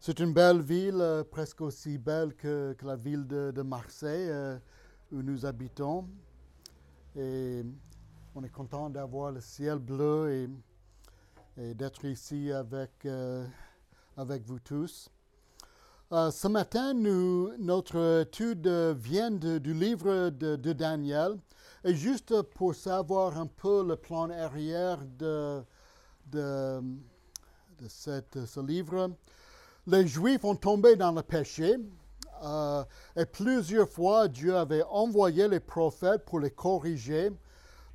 C'est, une belle ville, euh, presque aussi belle que, la ville de, Marseille euh, où nous habitons. Et on est content d'avoir le ciel bleu et, d'être ici avec, euh, avec vous tous. Ce matin, notre étude vient du livre de, de Daniel. Et juste pour savoir un peu le plan arrière de, de, de cette- ce livre, les Juifs ont tombé dans le péché. euh, et plusieurs fois, Dieu avait envoyé les prophètes pour les corriger.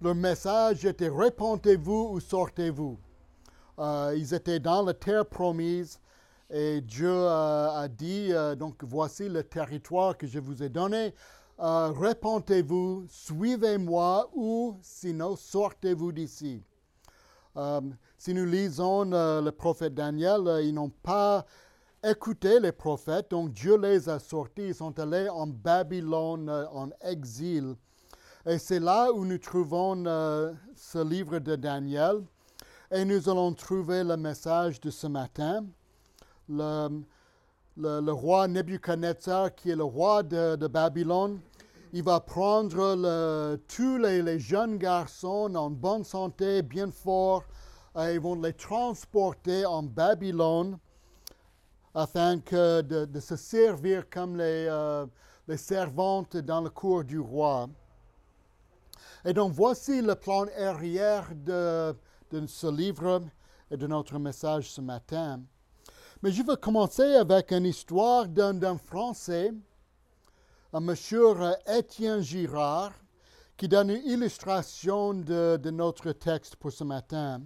Leur message était Répentez-vous ou sortez-vous. Euh, ils étaient dans la terre promise et Dieu euh, a dit, euh, donc voici le territoire que je vous ai donné, Euh, répentez-vous, suivez-moi ou sinon sortez-vous d'ici. Si nous lisons euh, le prophète Daniel, euh, ils n'ont pas écouté les prophètes, donc Dieu les a sortis, ils sont allés en Babylone euh, en exil. Et c'est là où nous trouvons ce livre de Daniel. Et nous allons trouver le message de ce matin. Le, roi Nebuchadnezzar, qui est le roi de, Babylone, il va prendre tous les, les jeunes garçons en bonne santé, bien forts, ils vont les transporter en Babylone afin que de, se servir comme les, euh, servantes dans le cour du roi. Et donc voici le plan arrière de, ce livre et de notre message ce matin. Mais je veux commencer avec une histoire d'un Français, un monsieur euh, Étienne Girard, qui donne une illustration de notre texte pour ce matin.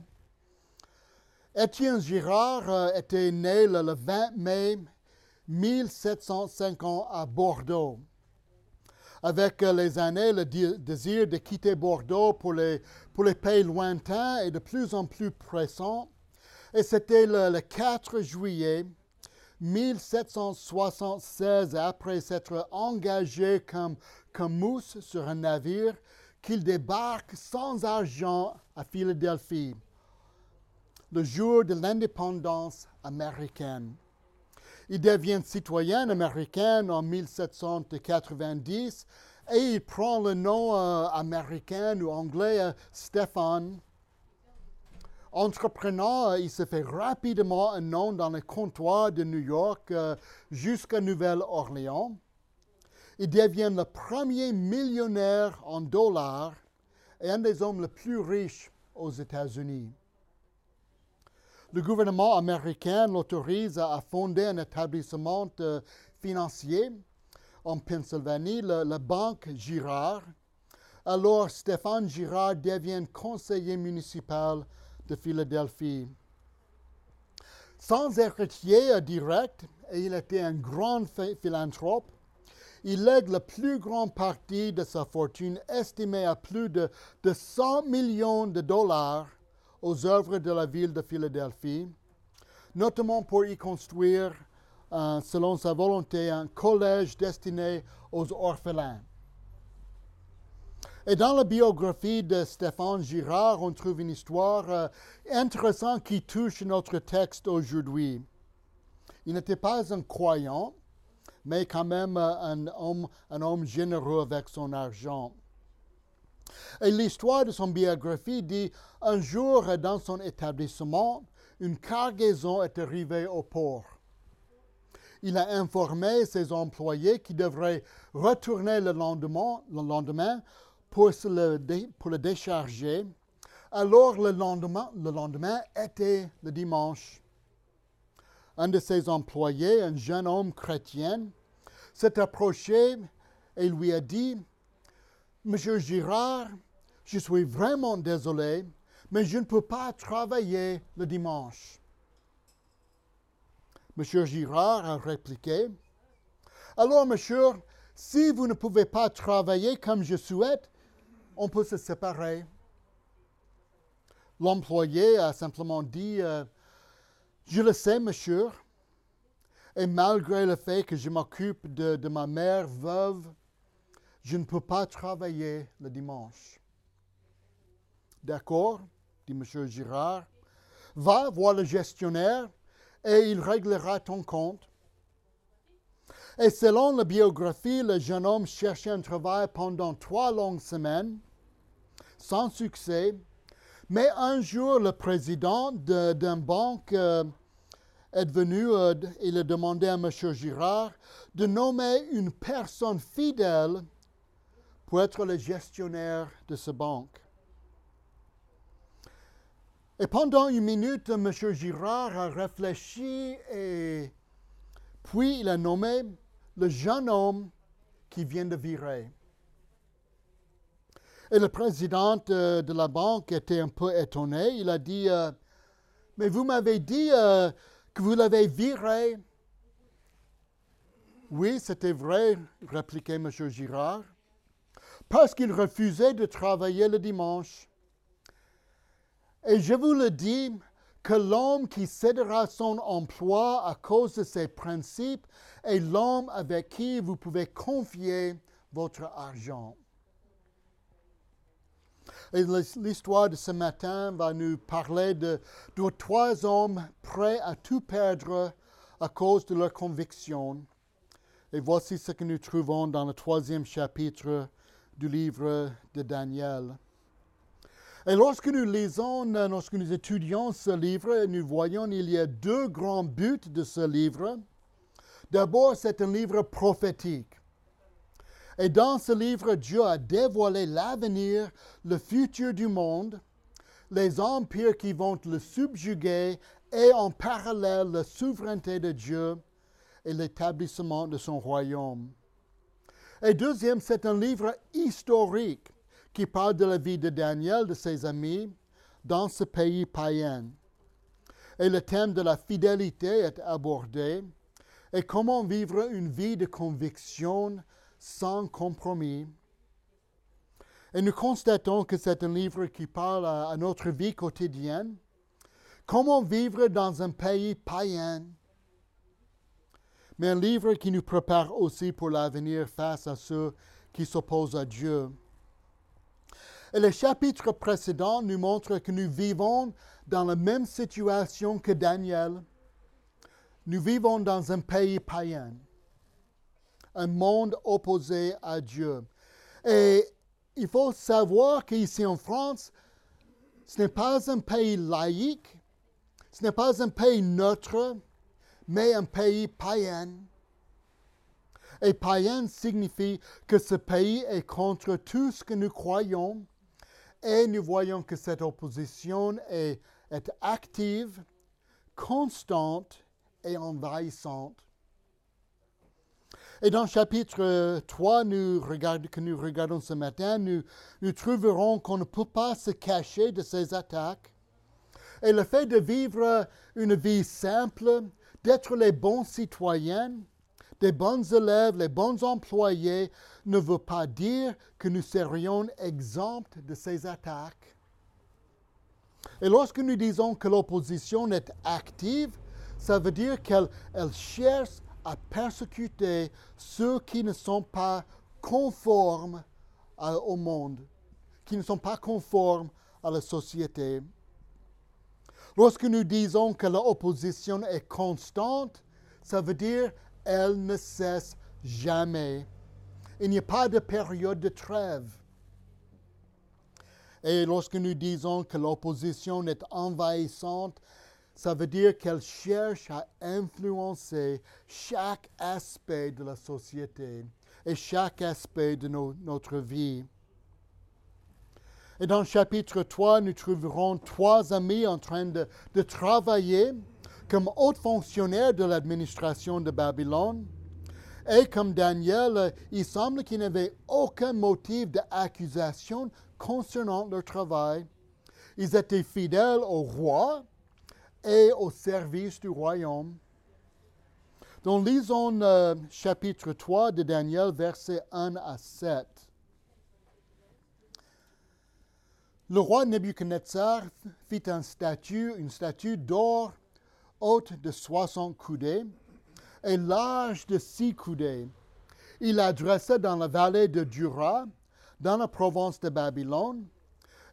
Étienne Girard euh, était né le, le 20 mai 1750 à Bordeaux. Avec euh, les années, le désir de quitter Bordeaux pour les, pays lointains est de plus en plus pressant. Et c'était le, le 4 juillet 1776, après s'être engagé comme mousse sur un navire, qu'il débarque sans argent à Philadelphie, le jour de l'indépendance américaine. Il devient citoyen américain en 1790 et il prend le nom euh, américain ou anglais euh, Stéphane. Entreprenant, euh, il se fait rapidement un nom dans les comptoirs de New York euh, jusqu'à Nouvelle-Orléans. Il devient le premier millionnaire en dollars et un des hommes les plus riches aux États-Unis. Le gouvernement américain l'autorise à fonder un établissement euh, financier en Pennsylvanie, la Banque Girard. Alors Stéphane Girard devient conseiller municipal de Philadelphie. Sans héritier euh, direct, et il était un grand phi- philanthrope, il lègue la plus grande partie de sa fortune, estimée à plus de, de 100 millions de dollars, aux œuvres de la ville de Philadelphie, notamment pour y construire, euh, selon sa volonté, un collège destiné aux orphelins. Et dans la biographie de Stéphane Girard, on trouve une histoire euh, intéressante qui touche notre texte aujourd'hui. Il n'était pas un croyant, mais quand même euh, un homme, un homme généreux avec son argent. Et l'histoire de son biographie dit un jour dans son établissement, une cargaison est arrivée au port. Il a informé ses employés qui devraient retourner le lendemain, le lendemain pour, le, décharger. Alors le lendemain était le dimanche. Un de ses employés, un jeune homme chrétien, s'est approché et lui a dit, Monsieur Girard, je suis vraiment désolé, mais je ne peux pas travailler le dimanche. Monsieur Girard a répliqué, Alors, monsieur, si vous ne pouvez pas travailler comme je souhaite, on peut se séparer. L'employé a simplement dit, euh, Je le sais, monsieur, et malgré le fait que je m'occupe de, de ma mère veuve, je ne peux pas travailler le dimanche. D'accord, dit M. Girard. Va voir le gestionnaire et il réglera ton compte. Et selon la biographie, le jeune homme cherchait un travail pendant trois longues semaines, sans succès. Mais un jour, le président d'une banque euh, est venu, euh, il a demandé à M. Girard de nommer une personne fidèle pour être le gestionnaire de sa banque. Et pendant une minute, M. Girard a réfléchi et puis il a nommé le jeune homme qui vient de virer. Et le président de, la banque était un peu étonné. Il a dit, euh, mais vous m'avez dit euh, que vous l'avez viré. Oui, c'était vrai, répliquait M. Girard, parce qu'il refusait de travailler le dimanche. Et je vous le dis, que l'homme qui cédera son emploi à cause de ses principes est l'homme avec qui vous pouvez confier votre argent. Et l'histoire de ce matin va nous parler de, de, trois hommes prêts à tout perdre à cause de leur conviction. Et voici ce que nous trouvons dans le troisième chapitre du livre de Daniel. Et lorsque nous lisons, lorsque nous étudions ce livre, nous voyons qu'il y a deux grands buts de ce livre. D'abord, c'est un livre prophétique. Et dans ce livre, Dieu a dévoilé l'avenir, le futur du monde, les empires qui vont le subjuguer et en parallèle la souveraineté de Dieu et l'établissement de son royaume. Et deuxième, c'est un livre historique qui parle de la vie de Daniel, de ses amis, dans ce pays païen. Et le thème de la fidélité est abordé et comment vivre une vie de conviction sans compromis. Et nous constatons que c'est un livre qui parle à, notre vie quotidienne. Comment vivre dans un pays païen. Mais un livre qui nous prépare aussi pour l'avenir face à ceux qui s'opposent à Dieu. Et le chapitre précédent nous montre que nous vivons dans la même situation que Daniel. Nous vivons dans un pays païen, un monde opposé à Dieu. Et il faut savoir qu'ici en France, ce n'est pas un pays laïque, ce n'est pas un pays neutre, mais un pays païen. Et païen signifie que ce pays est contre tout ce que nous croyons, et nous voyons que cette opposition est, active, constante et envahissante. Et dans chapitre 3 nous que nous regardons ce matin, nous trouverons qu'on ne peut pas se cacher de ces attaques. Et le fait de vivre une vie simple, d'être les bons citoyens, des bons élèves, les bons employés, ne veut pas dire que nous serions exempts de ces attaques. Et lorsque nous disons que l'opposition est active, ça veut dire qu'elle cherche à persécuter ceux qui ne sont pas conformes au monde, qui ne sont pas conformes à la société. Lorsque nous disons que l'opposition est constante, ça veut dire elle ne cesse jamais. Il n'y a pas de période de trêve. Et lorsque nous disons que l'opposition est envahissante, ça veut dire qu'elle cherche à influencer chaque aspect de la société et chaque aspect de notre vie. Et dans le chapitre 3, nous trouverons trois amis en train de, travailler comme haut fonctionnaire de l'administration de Babylone. Et comme Daniel, il semble qu'il n'y avait aucun motif d'accusation concernant leur travail. Ils étaient fidèles au roi et au service du royaume. Donc lisons euh, chapitre 3 de Daniel, versets 1 à 7. Le roi Nebuchadnezzar fit un statue, une statue d'or haute de 60 coudées et large de six coudées. Il la dressa dans la vallée de Dura, dans la province de Babylone,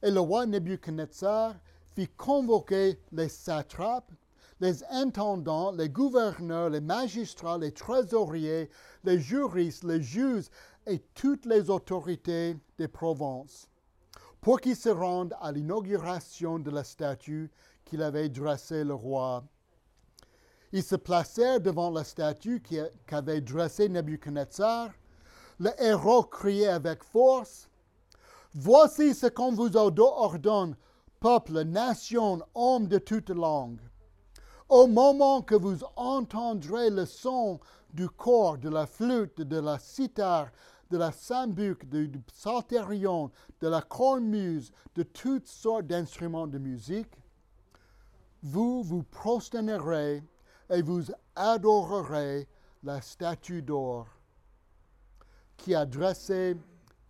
et le roi Nebuchadnezzar fit convoquer les satrapes, les intendants, les gouverneurs, les magistrats, les trésoriers, les juristes, les juges et toutes les autorités des provinces, pour qu'ils se rendent à l'inauguration de la statue qu'il avait dressée le roi. Ils se placèrent devant la statue qu'avait dressée Nebuchadnezzar. Le héros criait avec force Voici ce qu'on vous ordonne, peuple, nation, homme de toute langue. Au moment que vous entendrez le son du corps, de la flûte, de la cithare, de la sambuc, du psalterion, de la cornemuse, de toutes sortes d'instruments de musique, vous vous prosternerez et vous adorerez la statue d'or qui a dressé,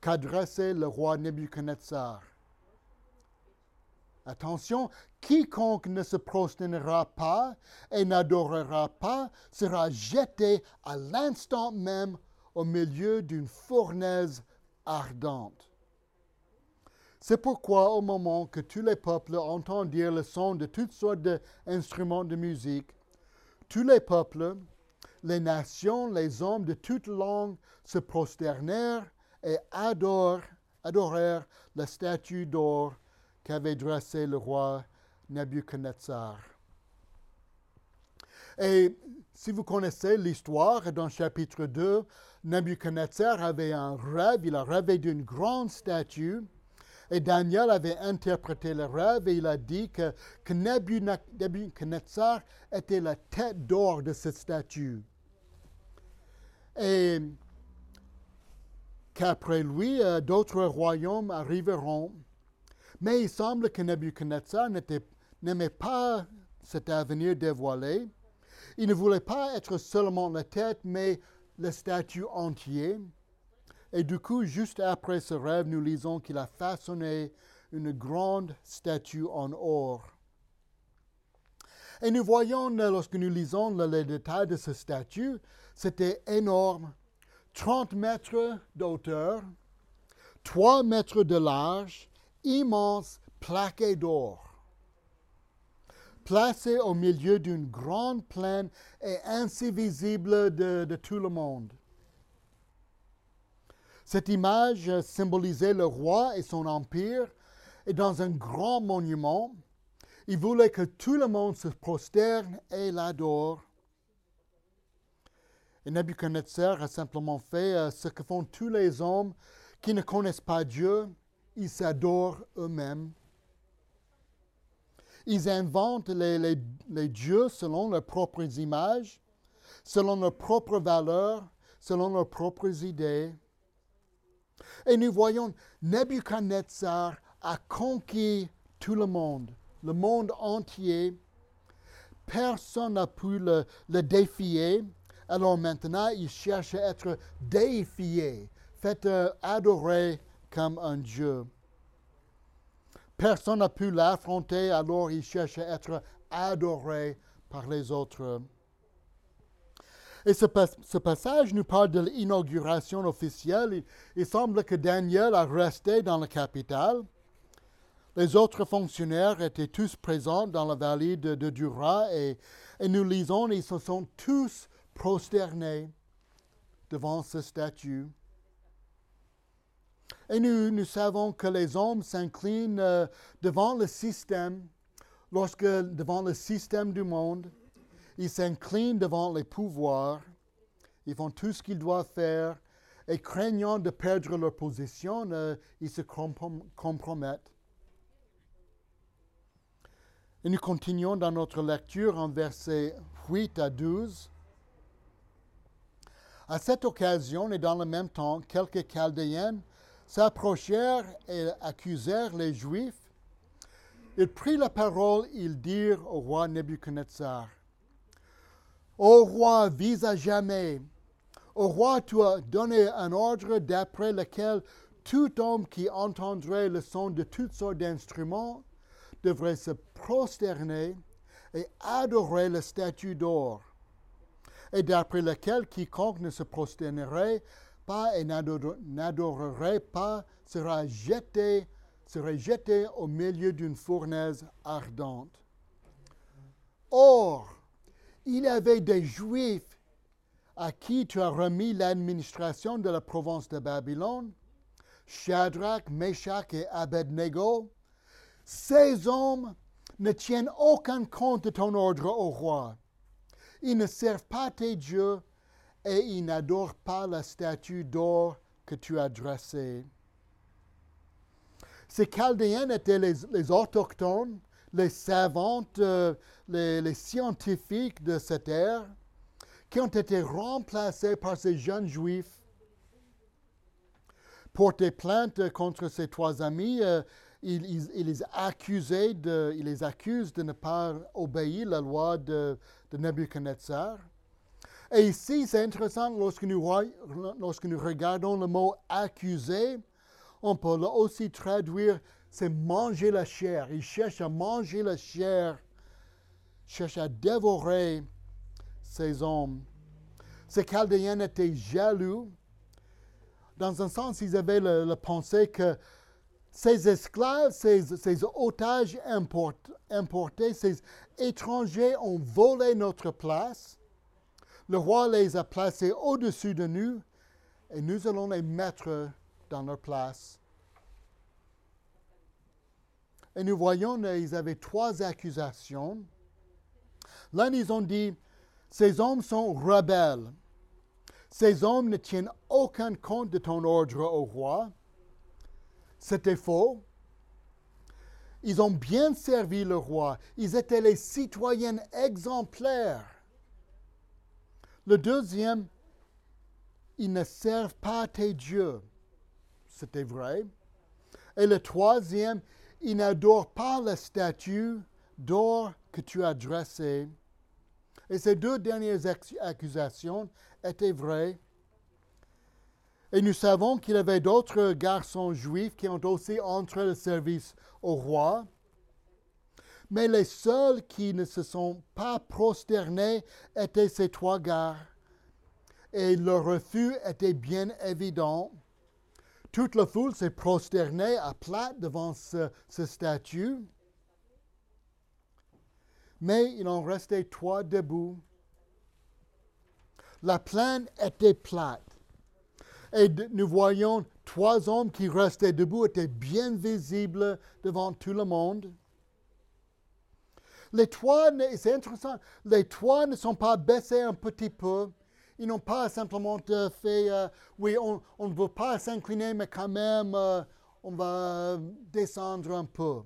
qu'a dressé le roi Nebuchadnezzar. Attention, quiconque ne se prosternera pas et n'adorera pas sera jeté à l'instant même au milieu d'une fournaise ardente. C'est pourquoi au moment que tous les peuples entendent dire le son de toutes sortes d'instruments de musique, tous les peuples, les nations, les hommes de toutes langues se prosternèrent et adorèrent la statue d'or qu'avait dressée le roi Nebuchadnezzar. Et si vous connaissez l'histoire, dans chapitre 2, Nebuchadnezzar avait un rêve, il a rêvé d'une grande statue, et Daniel avait interprété le rêve et il a dit que, que Nebuchadnezzar était la tête d'or de cette statue. Et qu'après lui, euh, d'autres royaumes arriveront. Mais il semble que Nebuchadnezzar n'aimait pas cet avenir dévoilé. Il ne voulait pas être seulement la tête, mais le statut entier. Et du coup, juste après ce rêve, nous lisons qu'il a façonné une grande statue en or. Et nous voyons, lorsque nous lisons les détails de cette statue, c'était énorme. 30 mètres d'auteur, 3 mètres de large, immense plaqué d'or placé au milieu d'une grande plaine et ainsi visible de, tout le monde. Cette image symbolisait le roi et son empire, et dans un grand monument, il voulait que tout le monde se prosterne et l'adore. Et Nebuchadnezzar a simplement fait euh, ce que font tous les hommes qui ne connaissent pas Dieu, ils s'adorent eux-mêmes. Ils inventent les, dieux selon leurs propres images, selon leurs propres valeurs, selon leurs propres idées. Et nous voyons, Nebuchadnezzar a conquis tout le monde, le monde entier. Personne n'a pu le, le, défier. Alors maintenant, il cherche à être défié, fait euh, adorer comme un Dieu. Personne n'a pu l'affronter, alors il cherche à être adoré par les autres. Et ce, passage nous parle de l'inauguration officielle. Il, semble que Daniel a resté dans la capitale. Les autres fonctionnaires étaient tous présents dans la vallée de, Dura et, et, nous lisons, ils se sont tous prosternés devant ce statue. Et nous, savons que les hommes s'inclinent euh, devant le système, lorsque devant le système du monde, ils s'inclinent devant les pouvoirs, ils font tout ce qu'ils doivent faire, et craignant de perdre leur position, euh, ils se compromettent. Et nous continuons dans notre lecture en versets 8 à 12. À cette occasion et dans le même temps, quelques Chaldéens s'approchèrent et accusèrent les Juifs. Ils prirent la parole, ils dirent au roi Nebuchadnezzar, Ô roi, vis à jamais, au roi, tu as donné un ordre d'après lequel tout homme qui entendrait le son de toutes sortes d'instruments devrait se prosterner et adorer la statue d'or, et d'après lequel quiconque ne se prosternerait pas et n'adorerait pas sera jeté, jeté au milieu d'une fournaise ardente. Or, il y avait des Juifs à qui tu as remis l'administration de la province de Babylone, Shadrach, Meshach et Abednego. Ces hommes ne tiennent aucun compte de ton ordre au roi. Ils ne servent pas tes dieux et ils n'adorent pas la statue d'or que tu as dressée. Ces Chaldéens étaient les, autochtones, les savantes, euh, les, scientifiques de cette ère, qui ont été remplacés par ces jeunes juifs. Porter plainte contre ces trois amis, euh, il, les accusaient de, les accuse de ne pas obéir la loi de, de Nebuchadnezzar. Et ici, c'est intéressant, lorsque nous, regardons le mot accuser, on peut aussi traduire, c'est manger la chair. Il cherche à manger la chair, cherche à dévorer ces hommes. Ces Chaldéens étaient jaloux. Dans un sens, ils avaient la pensée que ces esclaves, ces otages importés, ces étrangers ont volé notre place. Le roi les a placés au-dessus de nous et nous allons les mettre dans leur place. Et nous voyons qu'ils avaient trois accusations. L'un, ils ont dit, ces hommes sont rebelles. Ces hommes ne tiennent aucun compte de ton ordre au roi. C'était faux. Ils ont bien servi le roi. Ils étaient les citoyens exemplaires. Le deuxième, ils ne servent pas tes dieux. C'était vrai. Et le troisième, ils n'adorent pas la statue d'or que tu as dressée. Et ces deux dernières accusations étaient vraies. Et nous savons qu'il y avait d'autres garçons juifs qui ont aussi entré le service au roi. Mais les seuls qui ne se sont pas prosternés étaient ces trois gars. Et leur refus était bien évident. Toute la foule s'est prosternée à plat devant ce, ce statut. Mais il en restait trois debout. La plaine était plate. Et nous voyons trois hommes qui restaient debout, étaient bien visibles devant tout le monde. Les toits, c'est intéressant, les toits ne sont pas baissés un petit peu. Ils n'ont pas simplement fait, euh, oui, on, ne veut pas s'incliner, mais quand même, euh, on va descendre un peu.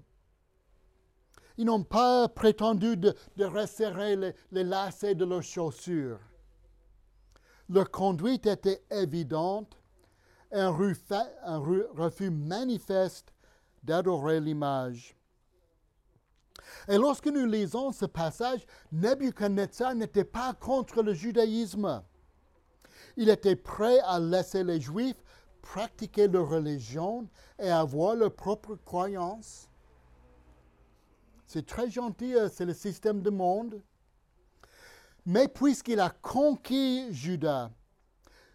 Ils n'ont pas prétendu de, resserrer les, les, lacets de leurs chaussures. Leur conduite était évidente, un refus manifeste d'adorer l'image. Et lorsque nous lisons ce passage, Nebuchadnezzar n'était pas contre le judaïsme. Il était prêt à laisser les Juifs pratiquer leur religion et avoir leur propre croyance. C'est très gentil, euh, c'est le système du monde. Mais puisqu'il a conquis Juda,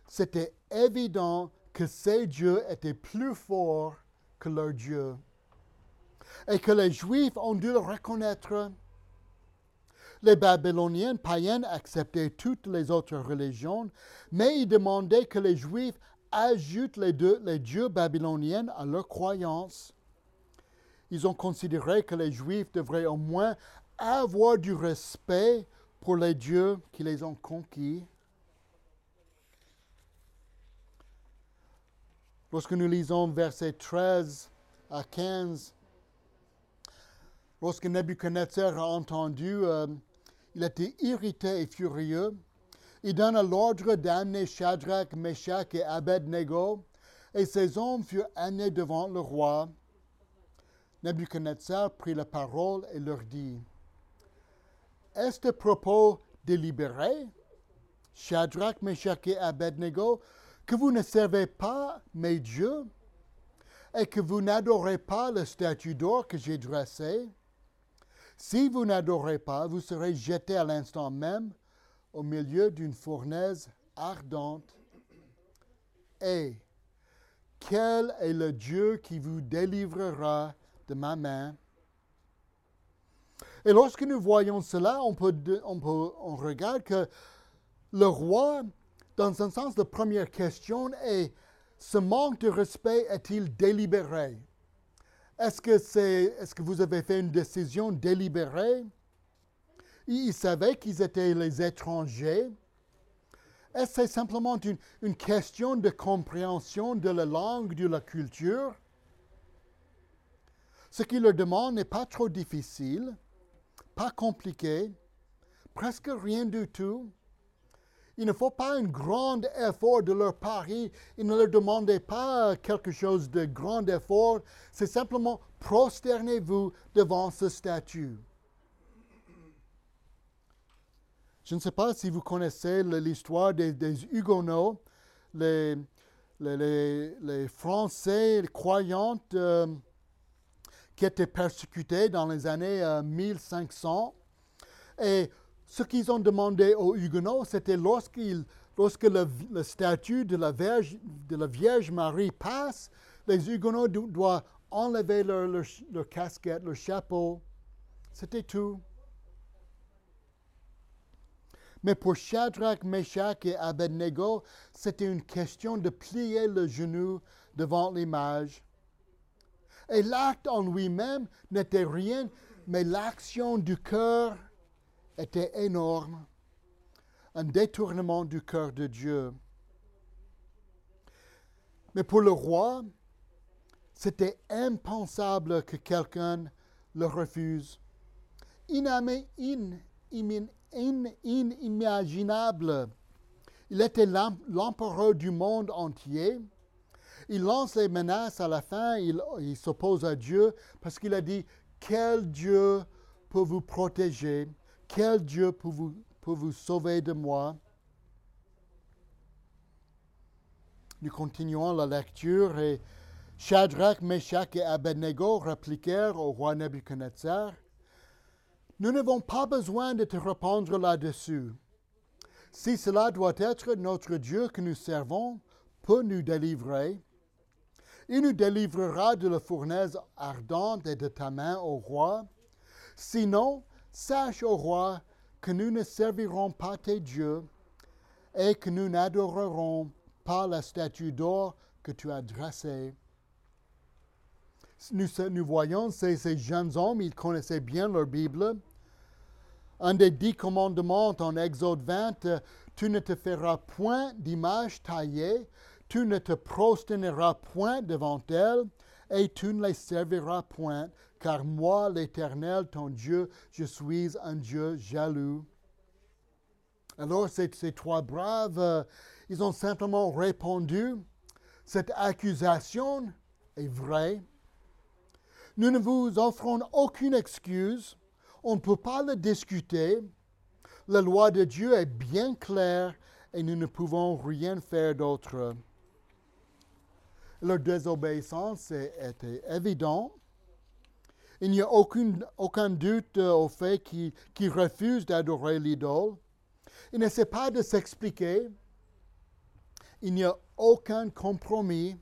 c'était évident que ces dieux étaient plus forts que leurs dieux et que les Juifs ont dû le reconnaître. Les Babyloniens païens acceptaient toutes les autres religions, mais ils demandaient que les Juifs ajoutent les, les dieux babyloniens à leurs croyances. Ils ont considéré que les Juifs devraient au moins avoir du respect pour les dieux qui les ont conquis. Lorsque nous lisons versets 13 à 15, Lorsque Nebuchadnezzar a entendu, euh, il était irrité et furieux. Il donna l'ordre d'amener Shadrach, Meshach et Abednego, et ces hommes furent amenés devant le roi. Nebuchadnezzar prit la parole et leur dit Est-ce propos délibéré, Shadrach, Meshach et Abednego, que vous ne servez pas mes dieux et que vous n'adorez pas le statue d'or que j'ai dressé? Si vous n'adorez pas, vous serez jeté à l'instant même au milieu d'une fournaise ardente. Et quel est le Dieu qui vous délivrera de ma main? Et lorsque nous voyons cela, on, peut, on, peut, on regarde que le roi, dans un sens, la première question est, ce manque de respect est-il délibéré? Est-ce que, est-ce que vous avez fait une décision délibérée? Ils savaient qu'ils étaient les étrangers. Est-ce que c'est simplement une, une question de compréhension de la langue, de la culture? Ce qu'il leur demande n'est pas trop difficile, pas compliqué, presque rien du tout. Il ne faut pas un grand effort de leur part. Il ne leur demandez pas quelque chose de grand effort. C'est simplement prosternez-vous devant ce statut. Je ne sais pas si vous connaissez l'histoire des, Huguenots, les, Français les croyants euh, qui étaient persécutés dans les années 1500. Euh, Et ce qu'ils ont demandé aux Huguenots, c'était lorsque le, de la, Vierge, de la Vierge Marie passe, les Huguenots doivent enlever leur, leur casquette, leur chapeau. C'était tout. Mais pour Shadrach, Meshach et Abednego, c'était une question de plier le genou devant l'image. Et l'acte en lui-même n'était rien, mais l'action du cœur était énorme. Un détournement du cœur de Dieu. Mais pour le roi, c'était impensable que quelqu'un le refuse. inimaginable. Il était l'empereur du monde entier. Il lance les menaces à la fin, il s'oppose à Dieu parce qu'il a dit, quel Dieu peut vous protéger? Quel Dieu peut vous, vous sauver de moi? Nous continuons la lecture et Shadrach, Meshach et Abednego répliquèrent au roi Nebuchadnezzar Nous n'avons pas besoin de te répondre là-dessus. Si cela doit être notre Dieu que nous servons, peut nous délivrer. Il nous délivrera de la fournaise ardente et de ta main, au roi. Sinon, Sache, au roi, que nous ne servirons pas tes dieux et que nous n'adorerons pas la statue d'or que tu as dressée. Nous, nous voyons ces, ces, jeunes hommes, ils connaissaient bien leur Bible. Un des dix commandements en Exode 20, tu ne te feras point d'image taillée, tu ne te prosterneras point devant elles, et tu ne les serviras point, car moi, l'Éternel, ton Dieu, je suis un Dieu jaloux. Alors ces, trois braves, euh, ils ont simplement répondu, cette accusation est vraie. Nous ne vous offrons aucune excuse, on ne peut pas le discuter. La loi de Dieu est bien claire et nous ne pouvons rien faire d'autre. Leur désobéissance était évidente. Il n'y a aucun, doute euh, au fait qu'ils refusent d'adorer l'idole. Ils n'essaient pas de s'expliquer. Il n'y a aucun compromis.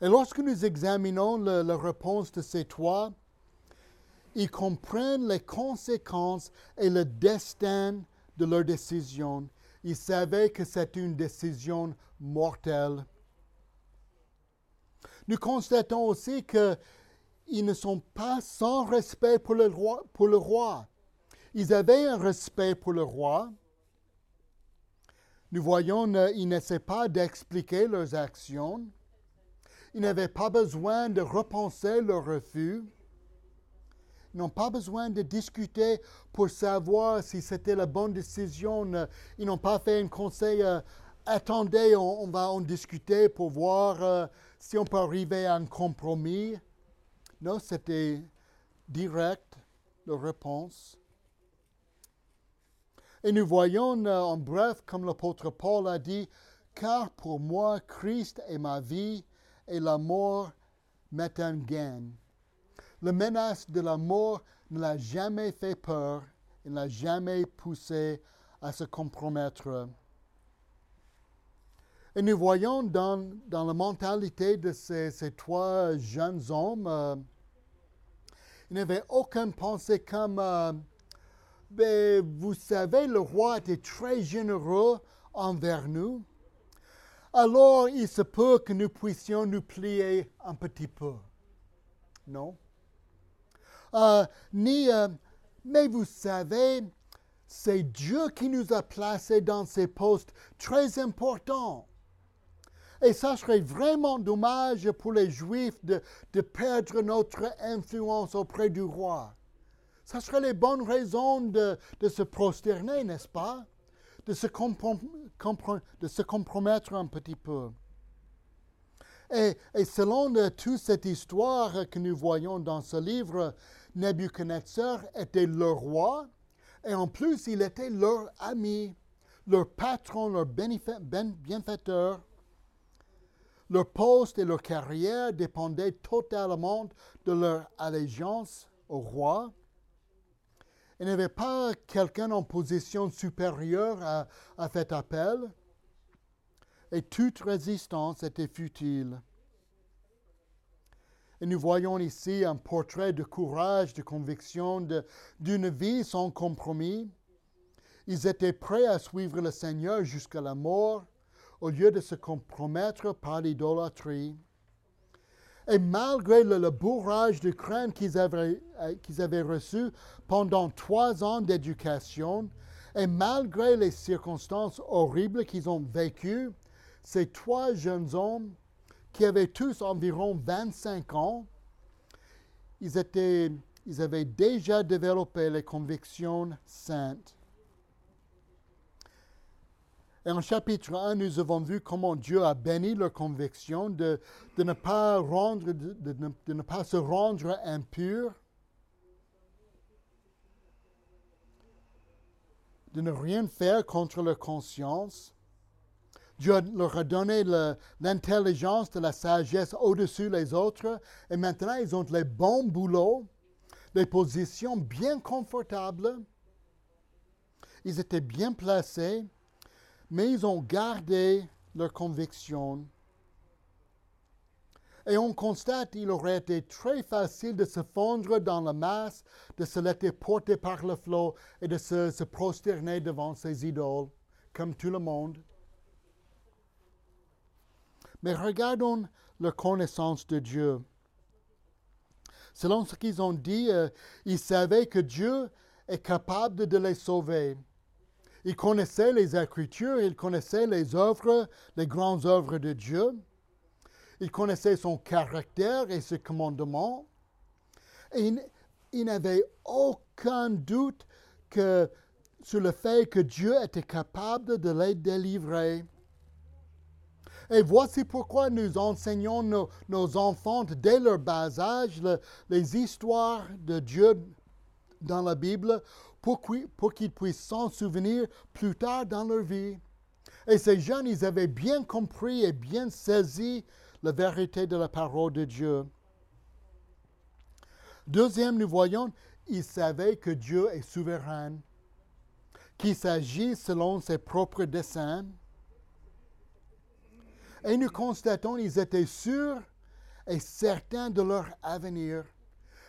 Et lorsque nous examinons la réponse de ces trois, ils comprennent les conséquences et le destin de leur décision. Ils savaient que c'est une décision mortelle. Nous constatons aussi qu'ils ne sont pas sans respect pour le, roi. Ils avaient un respect pour le roi. Nous voyons qu'ils n'essaient pas d'expliquer leurs actions. Ils n'avaient pas besoin de repenser leur refus. N'ont pas besoin de discuter pour savoir si c'était la bonne décision. Ils n'ont pas fait un conseil. Euh, attendez, on, va en discuter pour voir euh, si on peut arriver à un compromis. Non, c'était direct, la réponse. Et nous voyons euh, en bref, comme l'apôtre Paul a dit, car pour moi, Christ est ma vie et la mort m'est un gain. La menace de la mort ne l'a jamais fait peur, il ne l'a jamais poussé à se compromettre. Et nous voyons dans, dans la mentalité de ces, trois jeunes hommes, euh, ils n'avaient aucune pensée comme, euh, ben, vous savez, le roi était très généreux envers nous. Alors, il se peut que nous puissions nous plier un petit peu. Non. Euh, ni, euh, mais vous savez, c'est Dieu qui nous a placés dans ces postes très importants. Et ça serait vraiment dommage pour les Juifs de, perdre notre influence auprès du roi. Ça serait les bonnes raisons de, se prosterner, n'est-ce pas? De se, de se, compromettre un petit peu. Et, et selon toute cette histoire que nous voyons dans ce livre, Nebuchadnezzar était le roi et en plus il était leur ami, leur patron, leur bienfaiteur. Leur poste et leur carrière dépendaient totalement de leur allégeance au roi. Il n'y avait pas quelqu'un en position supérieure à, à fait appel. Et toute résistance était futile. Et nous voyons ici un portrait de courage, de conviction, d'une vie sans compromis. Ils étaient prêts à suivre le Seigneur jusqu'à la mort au lieu de se compromettre par l'idolâtrie. Et malgré le, bourrage de crainte qu'ils avaient, euh, qu'ils avaient reçu pendant trois ans d'éducation, et malgré les circonstances horribles qu'ils ont vécues, ces trois jeunes hommes, qui avaient tous environ 25 ans, ils, étaient, ils avaient déjà développé les convictions saintes. Et en chapitre 1, nous avons vu comment Dieu a béni leur conviction de, ne, pas rendre, de, ne pas se rendre impur, de ne rien faire contre leur conscience. Dieu leur a donné l'intelligence de la sagesse au-dessus des autres, et maintenant ils ont les bons boulots, les positions bien confortables. Ils étaient bien placés mais ils ont gardé leur conviction. Et on constate qu'il aurait été très facile de se fondre dans la masse, de se laisser porter par le flot et de se, se prosterner devant ses idoles, comme tout le monde. Mais regardons leur connaissance de Dieu. Selon ce qu'ils ont dit, euh, ils savaient que Dieu est capable de les sauver. Il connaissait les Écritures, il connaissait les œuvres, les grandes œuvres de Dieu. Il connaissait son caractère et ses commandements. Et il, n'avait aucun doute que, sur le fait que Dieu était capable de les délivrer. Et voici pourquoi nous enseignons nos, enfants dès leur bas âge les histoires de Dieu dans la Bible pour, qu'ils puissent s'en souvenir plus tard dans leur vie. Et ces jeunes, ils avaient bien compris et bien saisi la vérité de la parole de Dieu. Deuxième, nous voyons, ils savaient que Dieu est souverain, qu'il s'agit selon ses propres desseins. Et nous constatons qu'ils étaient sûrs et certains de leur avenir.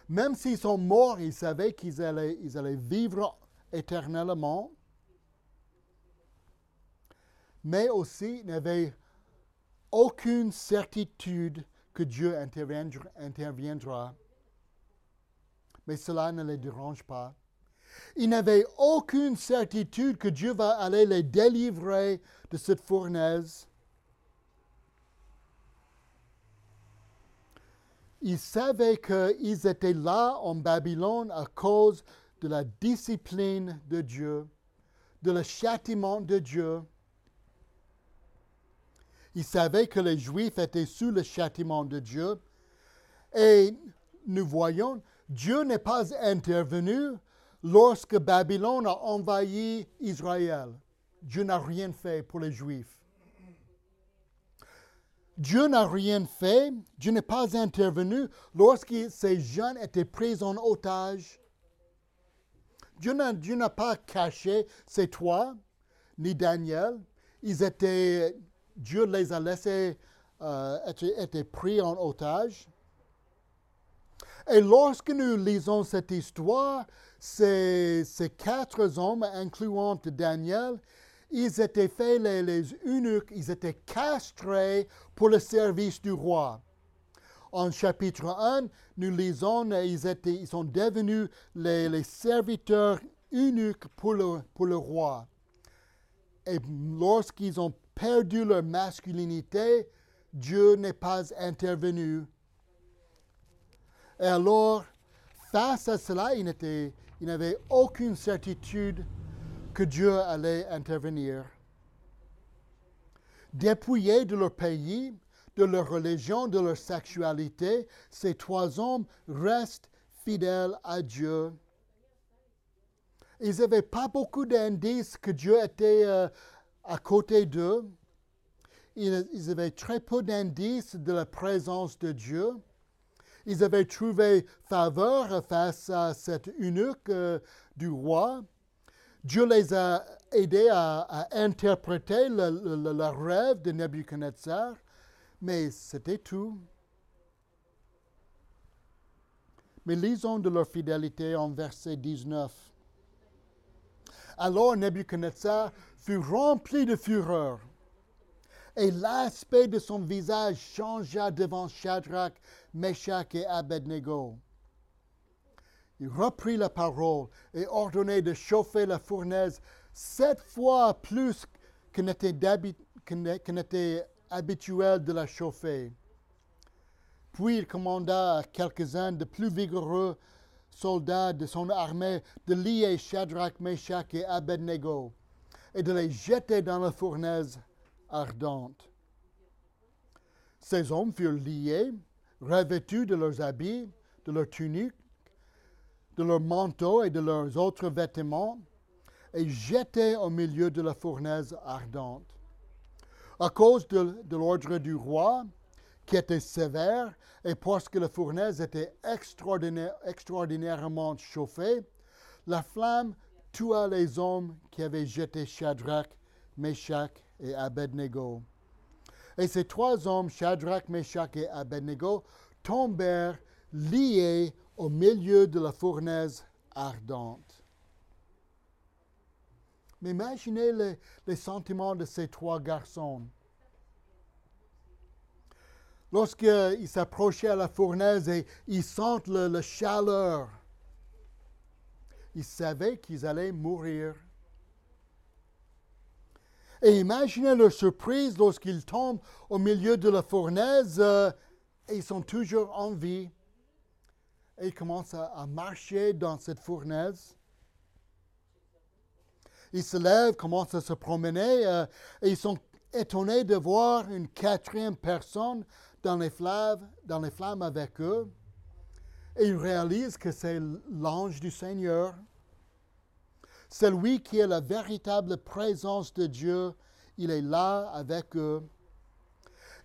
Même s'ils sont morts, ils savaient qu'ils allaient, ils allaient vivre éternellement. Mais aussi, ils n'avaient aucune certitude que Dieu interviendra. Mais cela ne les dérange pas. Ils n'avaient aucune certitude que Dieu va aller les délivrer de cette fournaise. Ils savaient qu'ils étaient là en Babylone à cause de la discipline de Dieu, de le châtiment de Dieu. Ils savaient que les Juifs étaient sous le châtiment de Dieu. Et nous voyons, Dieu n'est pas intervenu lorsque Babylone a envahi Israël. Dieu n'a rien fait pour les Juifs. Dieu n'a rien fait, Dieu n'est pas intervenu lorsque ces jeunes étaient pris en otage. Dieu n'a pas caché ces trois, ni Daniel. Ils étaient, Dieu les a laissés euh, être, pris en otage. Et lorsque nous lisons cette histoire, ces, ces quatre hommes, incluant Daniel, ils étaient faits les, les eunuques, ils étaient castrés pour le service du roi. En chapitre 1, nous lisons, ils, ils sont devenus les, serviteurs eunuques pour le, pour le roi. Et lorsqu'ils ont perdu leur masculinité, Dieu n'est pas intervenu. Et alors, face à cela, il n'avait aucune certitude que Dieu allait intervenir. Dépouillés de leur pays, de leur religion, de leur sexualité, ces trois hommes restent fidèles à Dieu. Ils n'avaient pas beaucoup d'indices que Dieu était euh, à côté d'eux. Ils, avaient très peu d'indices de la présence de Dieu. Ils avaient trouvé faveur face à cet eunuque euh, du roi. Dieu les a aidés à, interpréter le, rêve de Nebuchadnezzar, mais c'était tout. Mais lisons de leur fidélité en verset 19. Alors Nebuchadnezzar fut rempli de fureur, et l'aspect de son visage changea devant Shadrach, Meshach et Abednego. Il reprit la parole et ordonnait de chauffer la fournaise sept fois plus que n'était habituel de la chauffer. Puis il commanda à quelques-uns de plus vigoureux soldats de son armée de lier Shadrach, Meshach et Abednego et de les jeter dans la fournaise ardente. Ces hommes furent liés, revêtus de leurs habits, de leurs tuniques, de leurs manteaux et de leurs autres vêtements, et jetés au milieu de la fournaise ardente. À cause de, l'ordre du roi, qui était sévère, et parce que la fournaise était extraordinairement chauffée, la flamme tua les hommes qui avaient jeté Shadrach, Meshach et Abednego. Et ces trois hommes, Shadrach, Meshach et Abednego, tombèrent liés au milieu de la fournaise ardente. Mais imaginez les, sentiments de ces trois garçons. Lorsqu'ils s'approchaient à la fournaise et ils sentent la chaleur, ils savaient qu'ils allaient mourir. Et imaginez leur surprise lorsqu'ils tombent au milieu de la fournaise euh, et ils sont toujours en vie et ils commencent à, marcher dans cette fournaise. Ils se lèvent, commencent à se promener euh, et ils sont étonnés de voir une quatrième personne dans les flammes, dans les flammes avec eux. Et ils réalisent que c'est l'ange du Seigneur. Celui qui est la véritable présence de Dieu, il est là avec eux.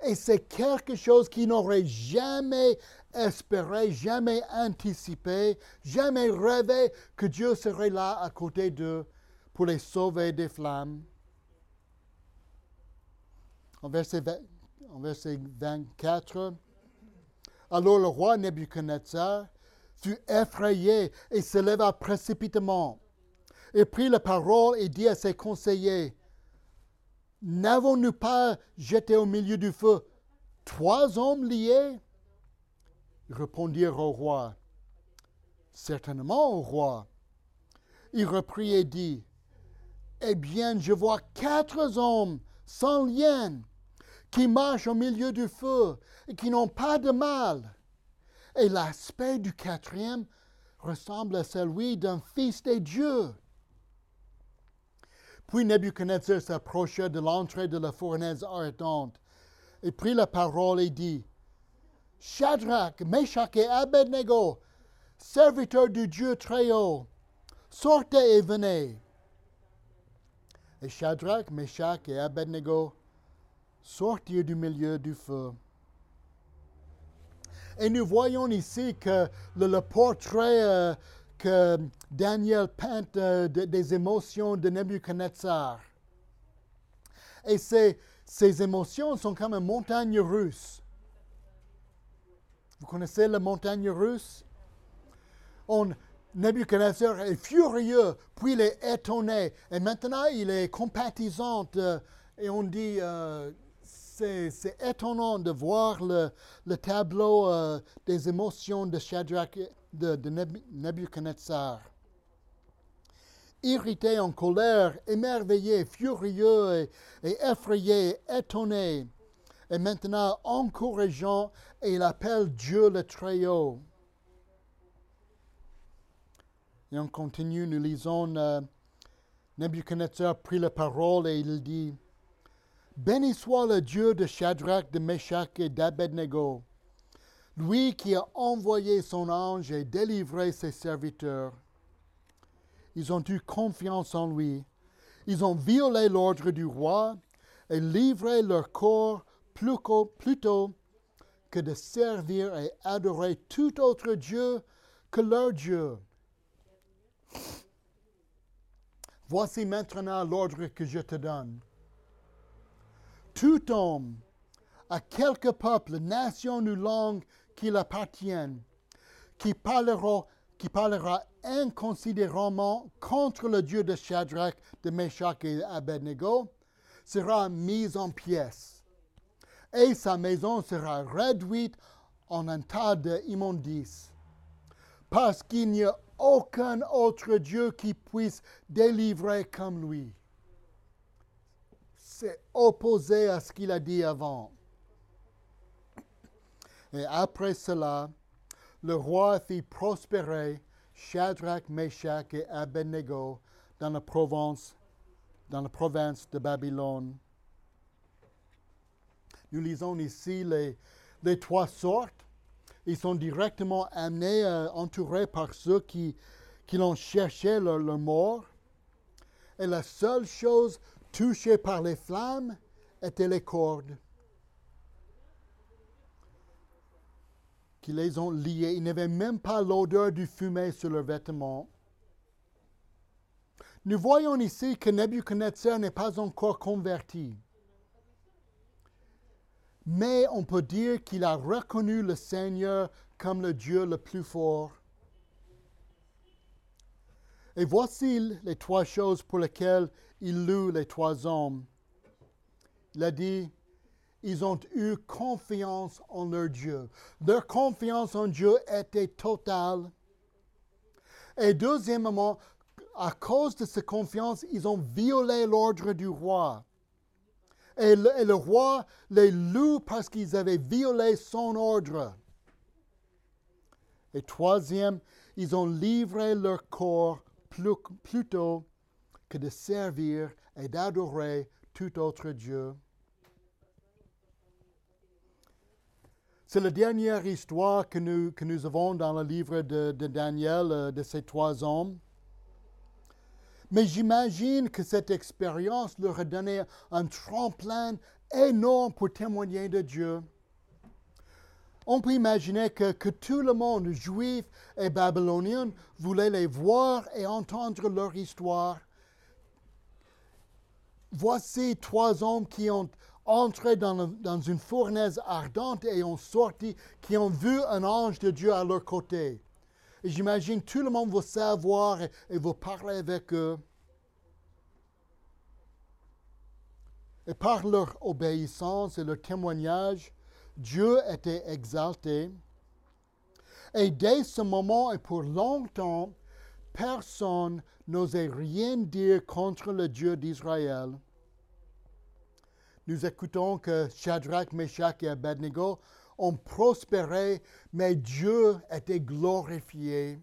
Et c'est quelque chose qu'ils n'auraient jamais espéré, jamais anticipé, jamais rêvé que Dieu serait là à côté d'eux pour les sauver des flammes. En verset, en verset 24, alors le roi Nebuchadnezzar fut effrayé et se leva précipitamment et prit la parole et dit à ses conseillers, N'avons-nous pas jeté au milieu du feu trois hommes liés? Répondirent au roi, Certainement au roi. Il reprit et dit, Eh bien, je vois quatre hommes sans lien qui marchent au milieu du feu et qui n'ont pas de mal. Et l'aspect du quatrième ressemble à celui d'un fils des dieux. Puis Nebuchadnezzar s'approcha de l'entrée de la fournaise ardente et prit la parole et dit Shadrach, Meshach et Abednego, serviteurs du Dieu très haut, sortez et venez. Et Shadrach, Meshach et Abednego sortirent du milieu du feu. Et nous voyons ici que le, portrait euh, que Daniel peint euh, des émotions de Nebuchadnezzar. Et ces, ces émotions sont comme une montagne russe. Vous connaissez la montagne russe? Nebuchadnezzar est furieux, puis il est étonné, et maintenant il est compatissant, euh, et on dit, euh, c'est étonnant de voir le, le tableau euh, des émotions de Shadrach, Nebuchadnezzar. Irrité, en colère, émerveillé, furieux et effrayé, étonné, et maintenant encourageant, et il appelle Dieu le Très-Haut. Et on continue, nous lisons, euh, Nebuchadnezzar prit la parole et il dit, Béni soit le Dieu de Shadrach, de Meshach et d'Abednego, lui qui a envoyé son ange et délivré ses serviteurs. Ils ont eu confiance en lui. Ils ont violé l'ordre du roi et livré leur corps plutôt que de servir et adorer tout autre Dieu que leur Dieu. Voici maintenant l'ordre que je te donne. Tout homme, à quelque peuple, nation ou langue qu'il appartienne, qui parlera, qui parlera inconsidérément contre le Dieu de Shadrach, de Meshach et Abednego, sera mis en pièces, et sa maison sera réduite en un tas d'immondices, parce qu'il n'y a aucun autre Dieu qui puisse délivrer comme lui. C'est opposé à ce qu'il a dit avant. Et après cela, le roi fit prospérer Shadrach, Meshach et Abednego dans la province, dans la province de Babylone. Nous lisons ici les, trois sortes. Ils sont directement amenés, euh, entourés par ceux qui, qui l'ont cherché leur, leur mort. Et la seule chose touchée par les flammes était les cordes qui les ont liés. Ils n'avaient même pas l'odeur du fumée sur leurs vêtements. Nous voyons ici que Nebuchadnezzar n'est pas encore converti. Mais on peut dire qu'il a reconnu le Seigneur comme le Dieu le plus fort. Et voici les trois choses pour lesquelles il loue les trois hommes. Il a dit, ils ont eu confiance en leur Dieu. Leur confiance en Dieu était totale. Et deuxièmement, à cause de cette confiance, ils ont violé l'ordre du roi. Et le, roi les loue parce qu'ils avaient violé son ordre. Et troisième, ils ont livré leur corps plutôt que de servir et d'adorer tout autre Dieu. C'est la dernière histoire que nous, avons dans le livre de, de Daniel, euh, de ces trois hommes. Mais j'imagine que cette expérience leur a donné un tremplin énorme pour témoigner de Dieu. On peut imaginer que, tout le monde, juif et babylonien, voulait les voir et entendre leur histoire. Voici trois hommes qui ont entré dans une fournaise ardente et ont sorti, qui ont vu un ange de Dieu à leur côté. Et j'imagine tout le monde va savoir et, et parler avec eux. Et par leur obéissance et leur témoignage, Dieu était exalté. Et dès ce moment et pour longtemps, personne n'osait rien dire contre le Dieu d'Israël. Nous écoutons que Shadrach, Meshach et Abednego ont prospéré, mais Dieu était glorifié.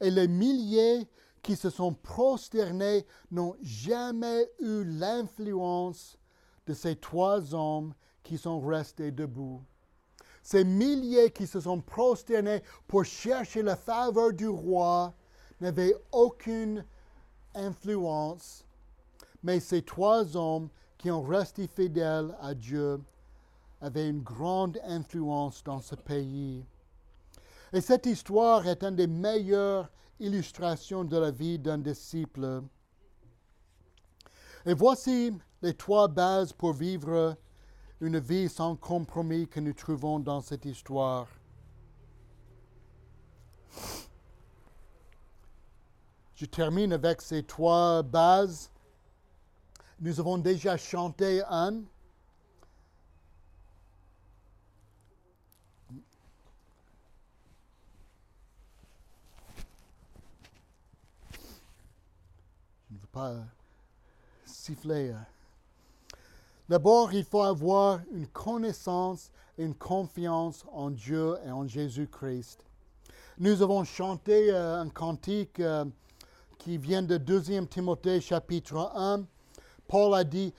Et les milliers qui se sont prosternés n'ont jamais eu l'influence de ces trois hommes qui sont restés debout. Ces milliers qui se sont prosternés pour chercher la faveur du roi n'avaient aucune influence, mais ces trois hommes qui ont resté fidèles à Dieu avaient une grande influence dans ce pays. Et cette histoire est une des meilleures illustrations de la vie d'un disciple. Et voici les trois bases pour vivre une vie sans compromis que nous trouvons dans cette histoire. je termine avec ces trois bases. Nous avons déjà chanté un. Pas siffler. D'abord, il faut avoir une connaissance et une confiance en Dieu et en Jésus-Christ. Nous avons chanté euh, un cantique euh, qui vient de 2 Timothée chapitre 1. Paul a dit,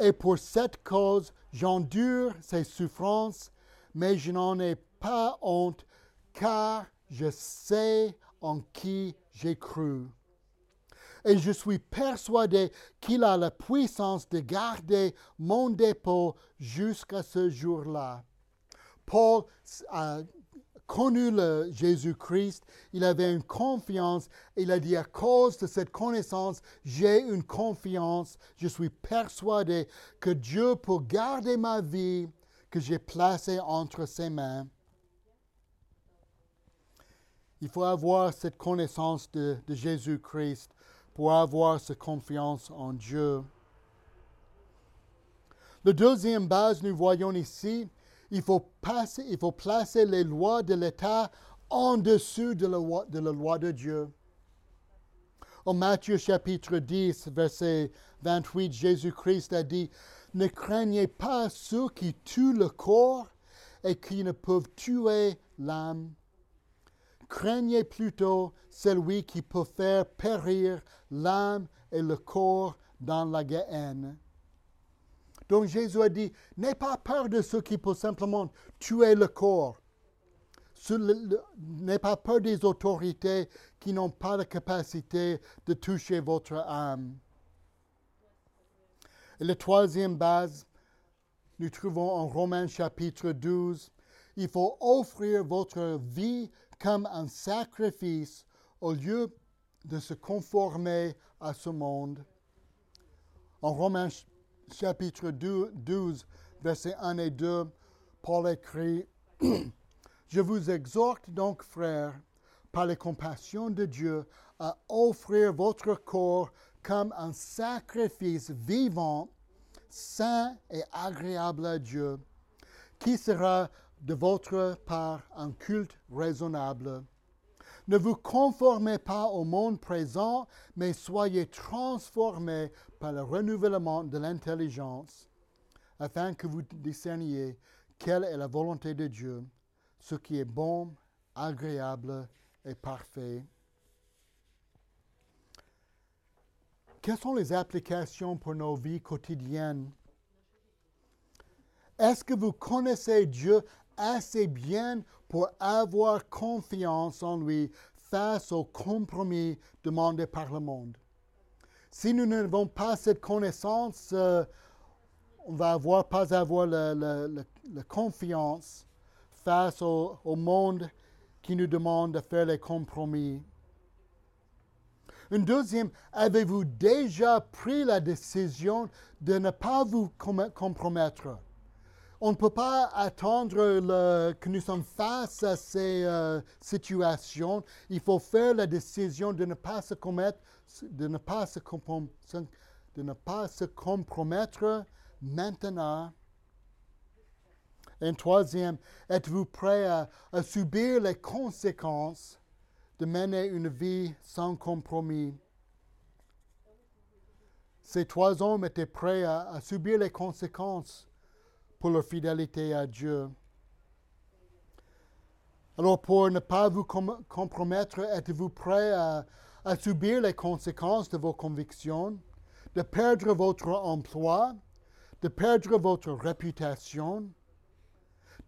Et pour cette cause, j'endure ces souffrances, mais je n'en ai pas honte, car je sais en qui j'ai cru. Et je suis persuadé qu'il a la puissance de garder mon dépôt jusqu'à ce jour-là. Paul a connu le Jésus-Christ, il avait une confiance, il a dit à cause de cette connaissance, j'ai une confiance, je suis persuadé que Dieu peut garder ma vie que j'ai placée entre ses mains. Il faut avoir cette connaissance de, de Jésus-Christ pour avoir cette confiance en Dieu. La deuxième base, nous voyons ici, il faut, placer les lois de l'État en dessous de la, loi- de la loi de Dieu. En Matthieu chapitre 10, verset 28, Jésus-Christ a dit, Ne craignez pas ceux qui tuent le corps et qui ne peuvent tuer l'âme. Craignez plutôt celui qui peut faire périr l'âme et le corps dans la Gehenna. Donc Jésus a dit, n'aie pas peur de ceux qui peuvent simplement tuer le corps. N'aie pas peur des autorités qui n'ont pas la capacité de toucher votre âme. Et la troisième base, nous trouvons en Romains chapitre 12, il faut offrir votre vie comme un sacrifice au lieu de se conformer à ce monde. En Romains ch- chapitre 2 12, versets 1 et 2, Paul écrit, Je vous exhorte donc, frères, par les compassions de Dieu, à offrir votre corps comme un sacrifice vivant, saint et agréable à Dieu, qui sera de votre part un culte raisonnable. Ne vous conformez pas au monde présent, mais soyez transformés par le renouvellement de l'intelligence, afin que vous discerniez quelle est la volonté de Dieu, ce qui est bon, agréable et parfait. Quelles sont les applications pour nos vies quotidiennes? Est-ce que vous connaissez Dieu assez bien pour avoir confiance en lui face aux compromis demandés par le monde? Si nous n'avons pas cette connaissance, euh, on va avoir, pas avoir la, confiance face au, au monde qui nous demande de faire les compromis. Une deuxième, avez-vous déjà pris la décision de ne pas vous com- compromettre? On ne peut pas attendre que nous sommes face à ces euh, situations. Il faut faire la décision de ne pas se commettre, compromettre maintenant. Et troisième, êtes-vous prêt à, subir les conséquences de mener une vie sans compromis? Ces trois hommes étaient prêts à subir les conséquences pour leur fidélité à Dieu. Alors pour ne pas vous com- compromettre, êtes-vous prêt à, subir les conséquences de vos convictions, de perdre votre emploi, de perdre votre réputation,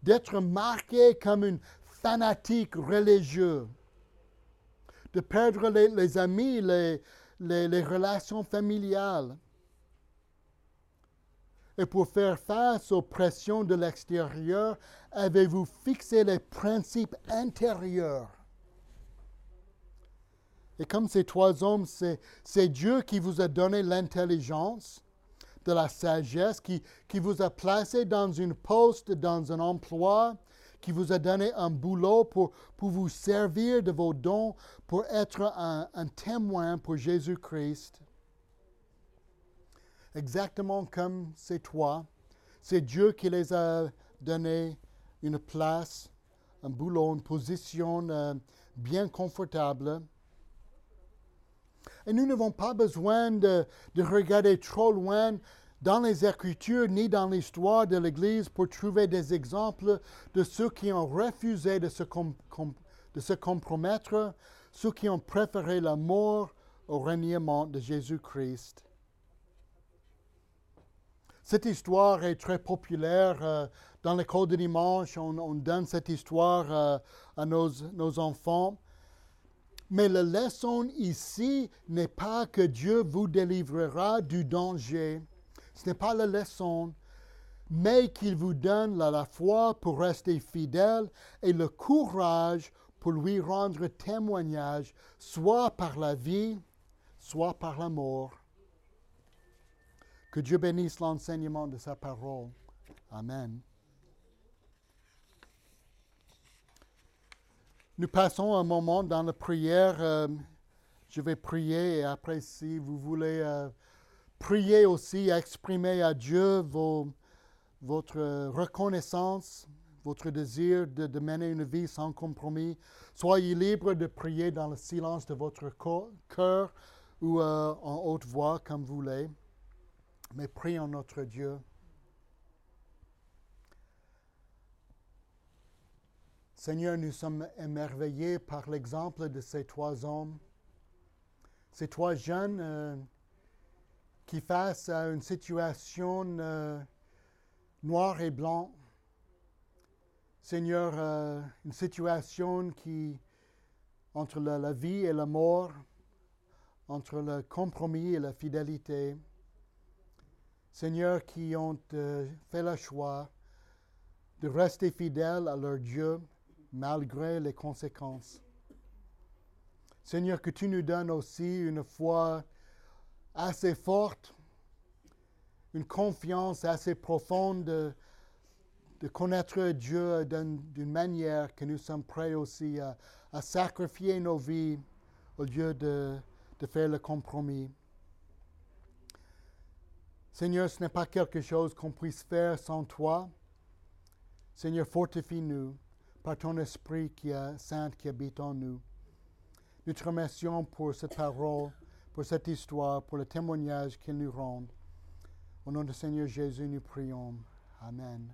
d'être marqué comme un fanatique religieux, de perdre les, amis, les- les relations familiales. Et pour faire face aux pressions de l'extérieur, avez-vous fixé les principes intérieurs? Et comme ces trois hommes, c'est, Dieu qui vous a donné l'intelligence, de la sagesse, qui, qui vous a placé dans une poste, dans un emploi, qui vous a donné un boulot pour, pour vous servir de vos dons, pour être un, un témoin pour Jésus-Christ. Exactement comme c'est toi. C'est Dieu qui les a donné une place, un boulot, une position euh, bien confortable. Et nous n'avons pas besoin de, de, regarder trop loin dans les Écritures ni dans l'histoire de l'Église pour trouver des exemples de ceux qui ont refusé de se, de se compromettre, ceux qui ont préféré la mort au reniement de Jésus-Christ. Cette histoire est très populaire. Euh, dans l'école de dimanche, on, on, donne cette histoire euh, à nos, enfants. Mais la leçon ici n'est pas que Dieu vous délivrera du danger. Ce n'est pas la leçon, mais qu'il vous donne la foi pour rester fidèle et le courage pour lui rendre témoignage, soit par la vie, soit par la mort. Que Dieu bénisse l'enseignement de sa parole. Amen. Nous passons un moment dans la prière. Euh, je vais prier et après, si vous voulez euh, prier aussi, exprimer à Dieu vos, votre reconnaissance, votre désir de, mener une vie sans compromis, soyez libre de prier dans le silence de votre cœur ou euh, en haute voix comme vous voulez. Mais prions notre Dieu. Seigneur, nous sommes émerveillés par l'exemple de ces trois hommes, ces trois jeunes euh, qui, face à une situation euh, noire et blanc, Seigneur, euh, une situation qui, entre la, la, vie et la mort, entre le compromis et la fidélité, Seigneur, qui ont euh, fait le choix de rester fidèles à leur Dieu malgré les conséquences. Seigneur, que tu nous donnes aussi une foi assez forte, une confiance assez profonde de, connaître Dieu d'une manière que nous sommes prêts aussi à, sacrifier nos vies au lieu de faire le compromis. Seigneur, ce n'est pas quelque chose qu'on puisse faire sans toi. Seigneur, fortifie-nous par ton Esprit qui est saint qui habite en nous. Nous te remercions pour cette parole, pour cette histoire, pour le témoignage qu'il nous rend. Au nom du Seigneur Jésus, nous prions. Amen.